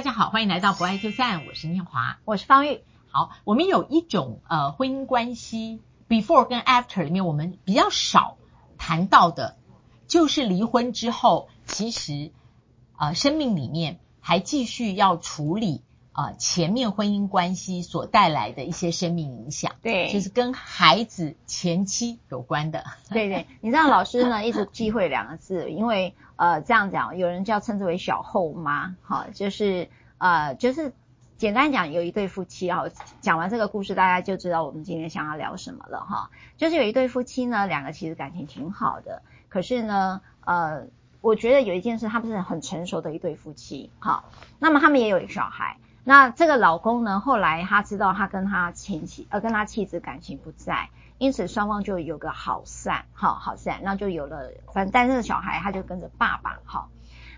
大家好，欢迎来到博爱就散，我是念华，我是方玉。好，我们有一种呃婚姻关系，before 跟 after 里面，我们比较少谈到的，就是离婚之后，其实呃生命里面还继续要处理。啊，前面婚姻关系所带来的一些生命影响，对，就是跟孩子前妻有关的。对对，你知道老师呢一直忌讳两个字，因为呃这样讲，有人叫称之为小后妈，哈，就是呃就是简单讲，有一对夫妻哈，讲完这个故事，大家就知道我们今天想要聊什么了哈。就是有一对夫妻呢，两个其实感情挺好的，可是呢，呃，我觉得有一件事，他们是很成熟的一对夫妻，哈，那么他们也有一个小孩。那这个老公呢，后来他知道他跟他前妻呃跟他妻子感情不在，因此双方就有个好散，好好散，那就有了，反正但是小孩他就跟着爸爸，哈。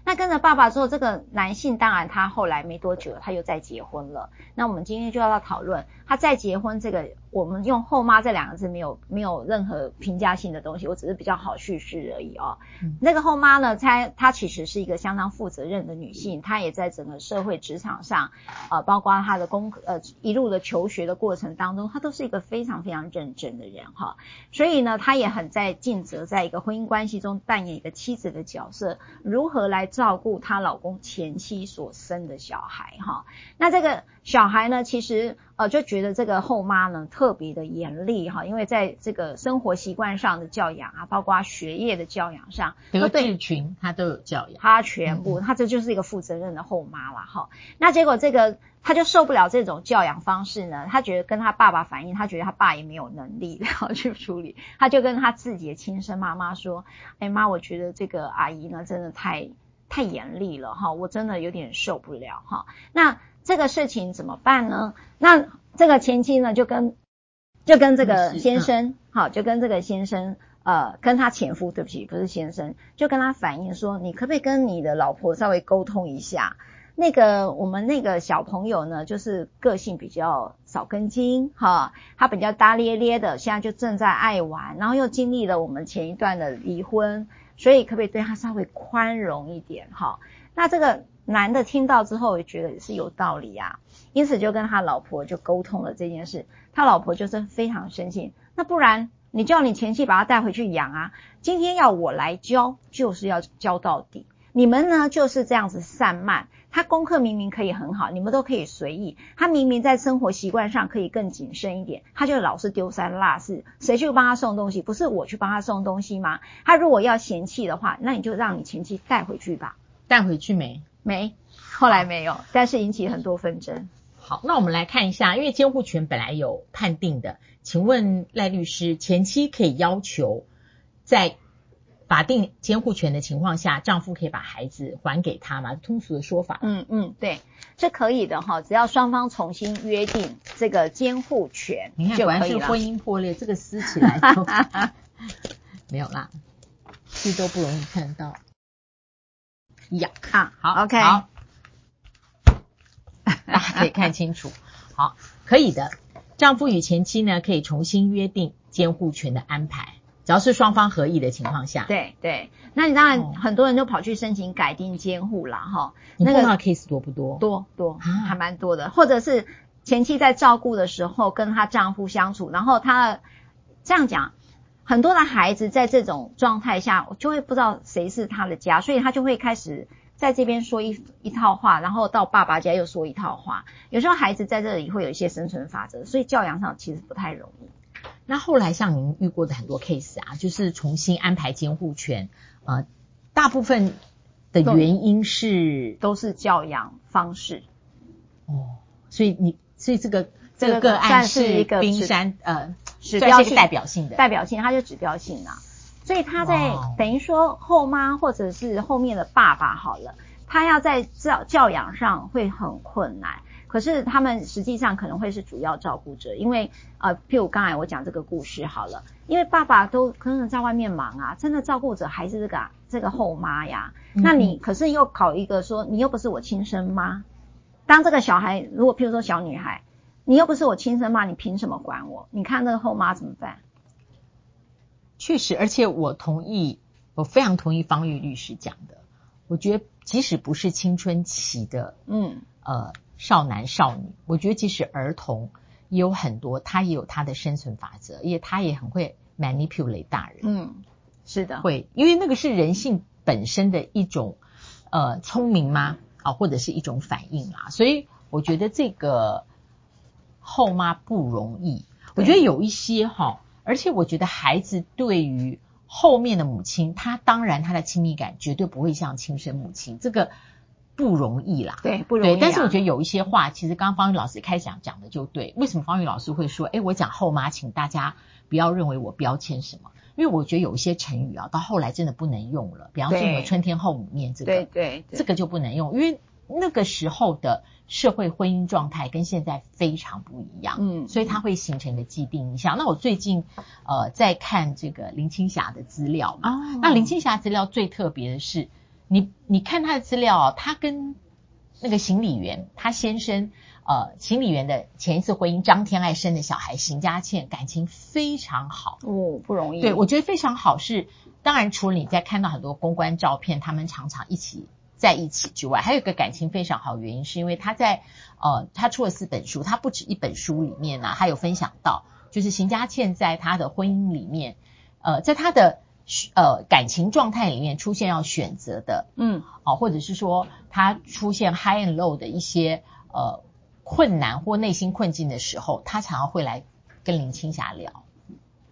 那跟着爸爸之后，这个男性当然他后来没多久他又再结婚了。那我们今天就要来讨论他再结婚这个，我们用后妈这两个字没有没有任何评价性的东西，我只是比较好叙事而已哦。嗯、那个后妈呢，她她其实是一个相当负责任的女性，她也在整个社会职场上啊、呃，包括她的工呃一路的求学的过程当中，她都是一个非常非常认真的人哈。所以呢，她也很在尽责，在一个婚姻关系中扮演一个妻子的角色，如何来。照顾她老公前妻所生的小孩哈，那这个小孩呢，其实呃就觉得这个后妈呢特别的严厉哈，因为在这个生活习惯上的教养啊，包括学业的教养上，德智群他都有教养，他全部，他这就是一个负责任的后妈了哈。那结果这个。他就受不了这种教养方式呢，他觉得跟他爸爸反映，他觉得他爸也没有能力 然后去处理，他就跟他自己的亲生妈妈说：“哎妈，我觉得这个阿姨呢真的太太严厉了哈，我真的有点受不了哈。那这个事情怎么办呢？那这个前妻呢就跟就跟这个先生，好，就跟这个先生，呃，跟他前夫，对不起，不是先生，就跟他反映说，你可不可以跟你的老婆稍微沟通一下？”那个我们那个小朋友呢，就是个性比较少根筋哈，他比较大咧咧的，现在就正在爱玩，然后又经历了我们前一段的离婚，所以可不可以对他稍微宽容一点哈？那这个男的听到之后也觉得是有道理啊，因此就跟他老婆就沟通了这件事，他老婆就是非常生气，那不然你叫你前妻把他带回去养啊，今天要我来教，就是要教到底。你们呢就是这样子散漫，他功课明明可以很好，你们都可以随意。他明明在生活习惯上可以更谨慎一点，他就老是丢三落四。谁去帮他送东西？不是我去帮他送东西吗？他如果要嫌弃的话，那你就让你前妻带回去吧。带回去没？没，后来没有，但是引起很多纷争。好，那我们来看一下，因为监护权本来有判定的，请问赖律师，前妻可以要求在。法定监护权的情况下，丈夫可以把孩子还给他吗？通俗的说法。嗯嗯，对，这可以的哈，只要双方重新约定这个监护权，你看，果然是婚姻破裂，这个撕起来都 没有啦，这都不容易看到。呀，啊好，OK，好，大家可以看清楚。好，可以的，丈夫与前妻呢可以重新约定监护权的安排。只要是双方合意的情况下，对对，那你当然很多人就跑去申请改定监护啦哈。你碰到 case 多不多？多多，还蛮多的。或者是前妻在照顾的时候跟她丈夫相处，然后她这样讲，很多的孩子在这种状态下就会不知道谁是他的家，所以他就会开始在这边说一一套话，然后到爸爸家又说一套话。有时候孩子在这里会有一些生存法则，所以教养上其实不太容易。那后来像您遇过的很多 case 啊，就是重新安排监护权，呃，大部分的原因是都是教养方式。哦，所以你所以这个这个个案是冰山呃指标性代表性的代表性，它就指标性啊。所以他在等于说后妈或者是后面的爸爸好了，他要在教教养上会很困难。可是他们实际上可能会是主要照顾者，因为呃，譬如刚才我讲这个故事好了，因为爸爸都可能在外面忙啊，真的照顾者还是这个这个后妈呀。嗯、那你可是又考一个说，你又不是我亲生妈。当这个小孩如果譬如说小女孩，你又不是我亲生妈，你凭什么管我？你看那个后妈怎么办？确实，而且我同意，我非常同意方玉律师讲的。我觉得即使不是青春期的，嗯呃少男少女，我觉得即使儿童也有很多，他也有他的生存法则，因为他也很会 manipulate 大人。嗯，是的，会，因为那个是人性本身的一种呃聪明吗？啊，或者是一种反应啦。所以我觉得这个后妈不容易。我觉得有一些哈，而且我觉得孩子对于后面的母亲，他当然他的亲密感绝对不会像亲生母亲，这个不容易啦。对，不容易但是我觉得有一些话，其实刚刚芳玉老师开始讲讲的就对。为什么方宇老师会说，哎，我讲后妈，请大家不要认为我标签什么，因为我觉得有一些成语啊，到后来真的不能用了。比方说什么春天后母面这个，对对，对，这个就不能用，因为那个时候的。社会婚姻状态跟现在非常不一样，嗯，所以它会形成一个既定印象。那我最近呃在看这个林青霞的资料嘛，哦，那林青霞资料最特别的是，你你看她的资料啊，她跟那个行李员，她先生呃行李员的前一次婚姻张天爱生的小孩邢佳倩感情非常好哦，不容易。对，我觉得非常好是，当然除了你在看到很多公关照片，他们常常一起。在一起之外，还有一个感情非常好的原因，是因为他在呃，他出了四本书，他不止一本书里面呢、啊，他有分享到，就是邢佳倩在他的婚姻里面，呃，在他的呃感情状态里面出现要选择的，嗯，啊，或者是说他出现 high and low 的一些呃困难或内心困境的时候，他常常会来跟林青霞聊。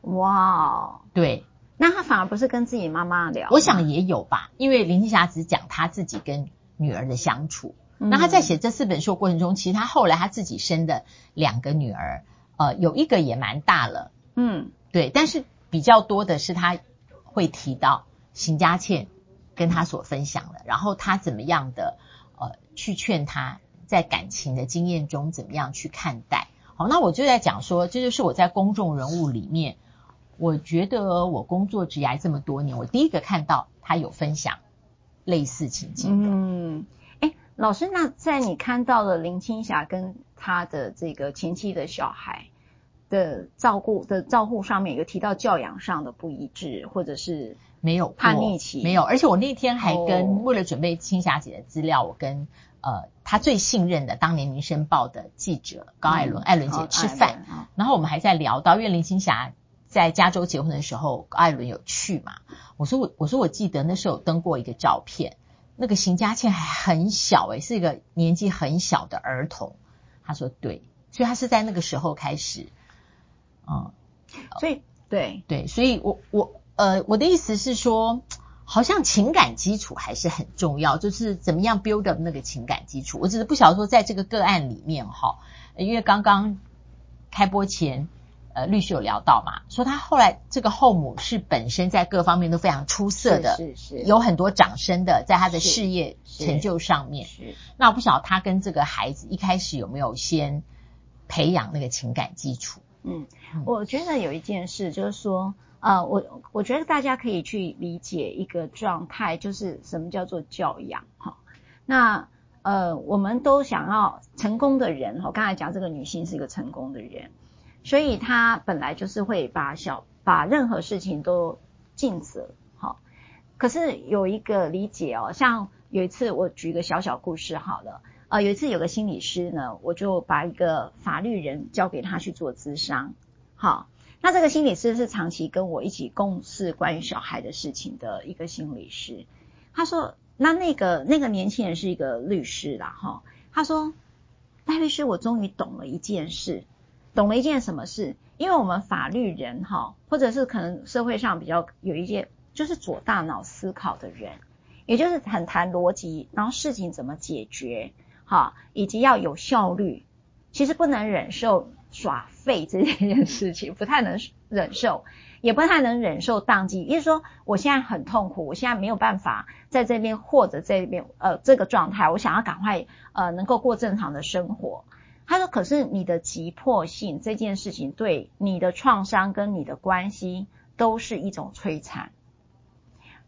哇，对。那他反而不是跟自己妈妈聊，我想也有吧，因为林青霞只讲他自己跟女儿的相处。嗯、那他在写这四本书的过程中，其实他后来他自己生的两个女儿，呃，有一个也蛮大了，嗯，对。但是比较多的是他会提到邢佳倩跟他所分享的，然后他怎么样的呃去劝他在感情的经验中怎么样去看待。好，那我就在讲说，这就是我在公众人物里面。我觉得我工作职涯这么多年，我第一个看到他有分享类似情境的。嗯，哎，老师，那在你看到了林青霞跟她的这个前妻的小孩的照顾的照顾上面，有提到教养上的不一致，或者是没有叛逆期？没有。而且我那天还跟、哦、为了准备青霞姐的资料，我跟呃她最信任的当年《民生报》的记者高艾伦、嗯、艾伦姐吃饭，哦、然后我们还在聊到，因为林青霞。在加州结婚的时候，艾伦有去嘛？我说我我说我记得那时候有登过一个照片，那个邢佳倩还很小诶、欸，是一个年纪很小的儿童。他说对，所以他是在那个时候开始，嗯，所以对对，所以我我呃我的意思是说，好像情感基础还是很重要，就是怎么样 build up 那个情感基础。我只是不晓得说在这个个案里面哈，因为刚刚开播前。呃，律师有聊到嘛，说他后来这个后母是本身在各方面都非常出色的，是是，是，有很多掌声的，在他的事业成就上面。是，是，那我不晓得他跟这个孩子一开始有没有先培养那个情感基础？嗯，我觉得有一件事就是说，呃，我我觉得大家可以去理解一个状态，就是什么叫做教养哈。那呃，我们都想要成功的人，哈刚才讲这个女性是一个成功的人。所以他本来就是会把小把任何事情都尽责，好。可是有一个理解哦，像有一次我举一个小小故事好了，呃，有一次有个心理师呢，我就把一个法律人交给他去做咨商，好。那这个心理师是长期跟我一起共事关于小孩的事情的一个心理师。他说，那那个那个年轻人是一个律师啦，哈。他说，戴律师，我终于懂了一件事。懂了一件什么事？因为我们法律人哈，或者是可能社会上比较有一些就是左大脑思考的人，也就是很谈逻辑，然后事情怎么解决，哈，以及要有效率，其实不能忍受耍废这件事情，不太能忍受，也不太能忍受当机。也就是说，我现在很痛苦，我现在没有办法在这边或者这边呃这个状态，我想要赶快呃能够过正常的生活。他说：“可是你的急迫性这件事情，对你的创伤跟你的关系都是一种摧残。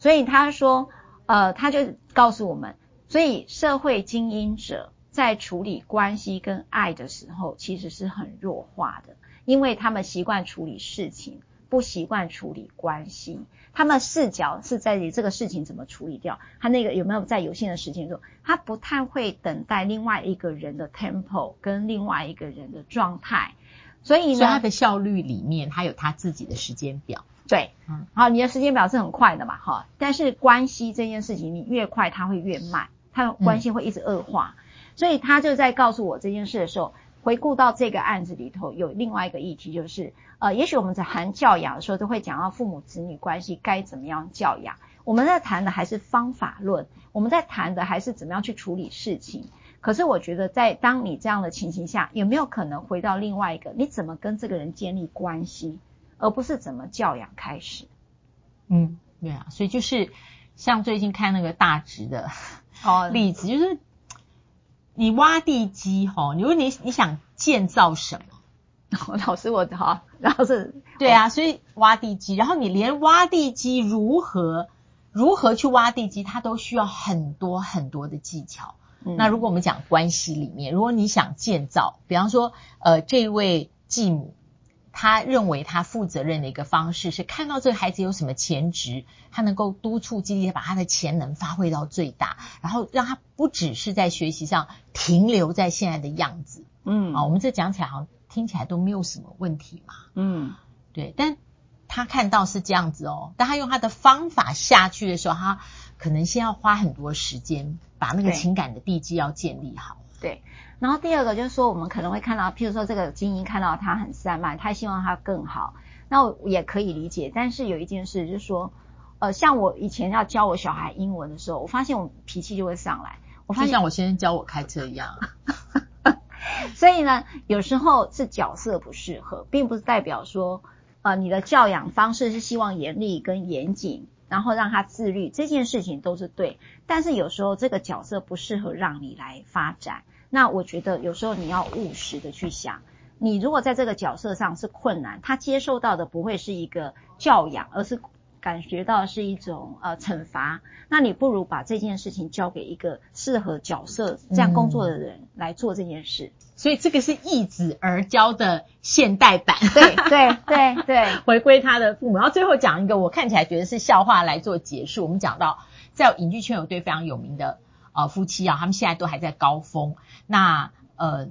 所以他说，呃，他就告诉我们，所以社会精英者在处理关系跟爱的时候，其实是很弱化的，因为他们习惯处理事情不习惯处理关系，他们视角是在于这个事情怎么处理掉，他那个有没有在有限的时间中，他不太会等待另外一个人的 tempo 跟另外一个人的状态，所以呢，所以他的效率里面，他有他自己的时间表。对，嗯，好，你的时间表是很快的嘛，哈，但是关系这件事情，你越快，它会越慢，它关系会一直恶化，嗯，所以他就在告诉我这件事的时候，回顾到这个案子里头有另外一个议题，就是，呃，也许我们在谈教养的时候，都会讲到父母子女关系该怎么样教养，我们在谈的还是方法论，我们在谈的还是怎么样去处理事情，可是我觉得在当你这样的情形下，有没有可能回到另外一个，你怎么跟这个人建立关系？而不是怎么教养开始，嗯，对啊，所以就是像最近看那个大直的哦例子，就是你挖地基哈，如果你你想建造什么，老师我哈，然后是对啊，所以挖地基，然后你连挖地基如何如何去挖地基，它都需要很多很多的技巧。嗯、那如果我们讲关系里面，如果你想建造，比方说呃这位继母。他认为他负责任的一个方式是看到这个孩子有什么潜质，他能够督促激励，把他的潜能发挥到最大，然后让他不只是在学习上停留在现在的样子。嗯，啊，我们这讲起来好像听起来都没有什么问题嘛。嗯，对，但他看到是这样子哦，但他用他的方法下去的时候，他可能先要花很多时间把那个情感的地基要建立好。对。然后第二个就是说，我们可能会看到，譬如说这个精英看到他很散漫，他希望他更好，那我也可以理解。但是有一件事就是说，呃，像我以前要教我小孩英文的时候，我发现我脾气就会上来。我发现就像我先生教我开车一样。所以呢，有时候是角色不适合，并不是代表说，呃，你的教养方式是希望严厉跟严谨，然后让他自律，这件事情都是对。但是有时候这个角色不适合让你来发展。那我觉得有时候你要务实的去想，你如果在这个角色上是困难，他接受到的不会是一个教养，而是感觉到是一种呃惩罚。那你不如把这件事情交给一个适合角色这样工作的人来做这件事。嗯、所以这个是易子而教的现代版。对对对对，回归他的父母。然后最后讲一个我看起来觉得是笑话来做结束。我们讲到在影剧圈有对非常有名的。呃，夫妻啊，他们现在都还在高峰。那呃，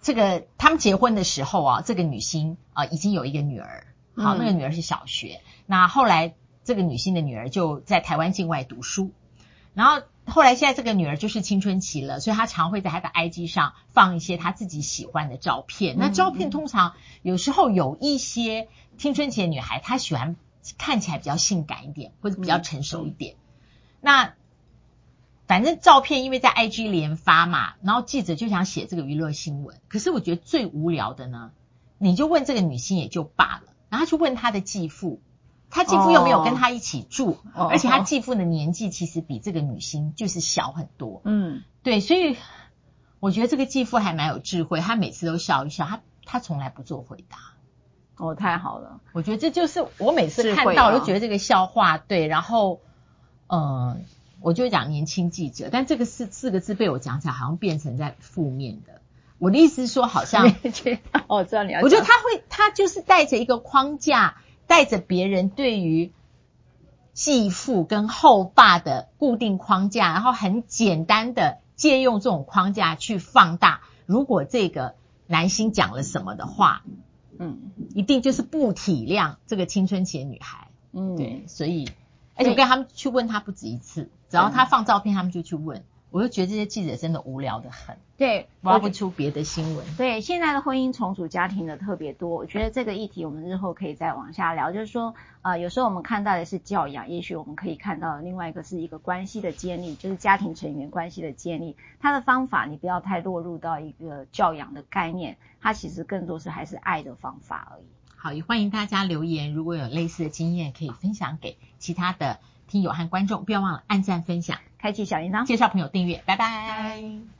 这个他们结婚的时候啊，这个女星啊、呃、已经有一个女儿，好，那个女儿是小学。嗯、那后来这个女星的女儿就在台湾境外读书，然后后来现在这个女儿就是青春期了，所以她常会在她的 IG 上放一些她自己喜欢的照片。嗯、那照片通常有时候有一些青春期的女孩，她喜欢看起来比较性感一点，或者比较成熟一点。嗯、那反正照片因为在 IG 连发嘛，然后记者就想写这个娱乐新闻。可是我觉得最无聊的呢，你就问这个女星也就罢了，然后去问她的继父，她继父又没有跟她一起住，哦、而且她继父的年纪其实比这个女星就是小很多。嗯，对，所以我觉得这个继父还蛮有智慧，他每次都笑一笑，他他从来不做回答。哦，太好了，我觉得这就是我每次看到都觉得这个笑话对，然后嗯。我就会讲年轻记者，但这个四四个字被我讲起来，好像变成在负面的。我的意思是说，好像 我知道你要。我觉得他会，他就是带着一个框架，带着别人对于继父跟后爸的固定框架，然后很简单的借用这种框架去放大。如果这个男星讲了什么的话，嗯，一定就是不体谅这个青春期的女孩。嗯，对，所以。而且我跟他们去问他不止一次，只要他放照片，他们就去问。我就觉得这些记者真的无聊的很，对，挖不出别的新闻。对，现在的婚姻重组家庭的特别多，我觉得这个议题我们日后可以再往下聊。就是说，呃，有时候我们看到的是教养，也许我们可以看到另外一个是一个关系的建立，就是家庭成员关系的建立。它的方法你不要太落入到一个教养的概念，它其实更多是还是爱的方法而已。好，也欢迎大家留言，如果有类似的经验，可以分享给其他的听友和观众。不要忘了按赞、分享、开启小铃铛、介绍朋友订阅。拜拜。拜拜。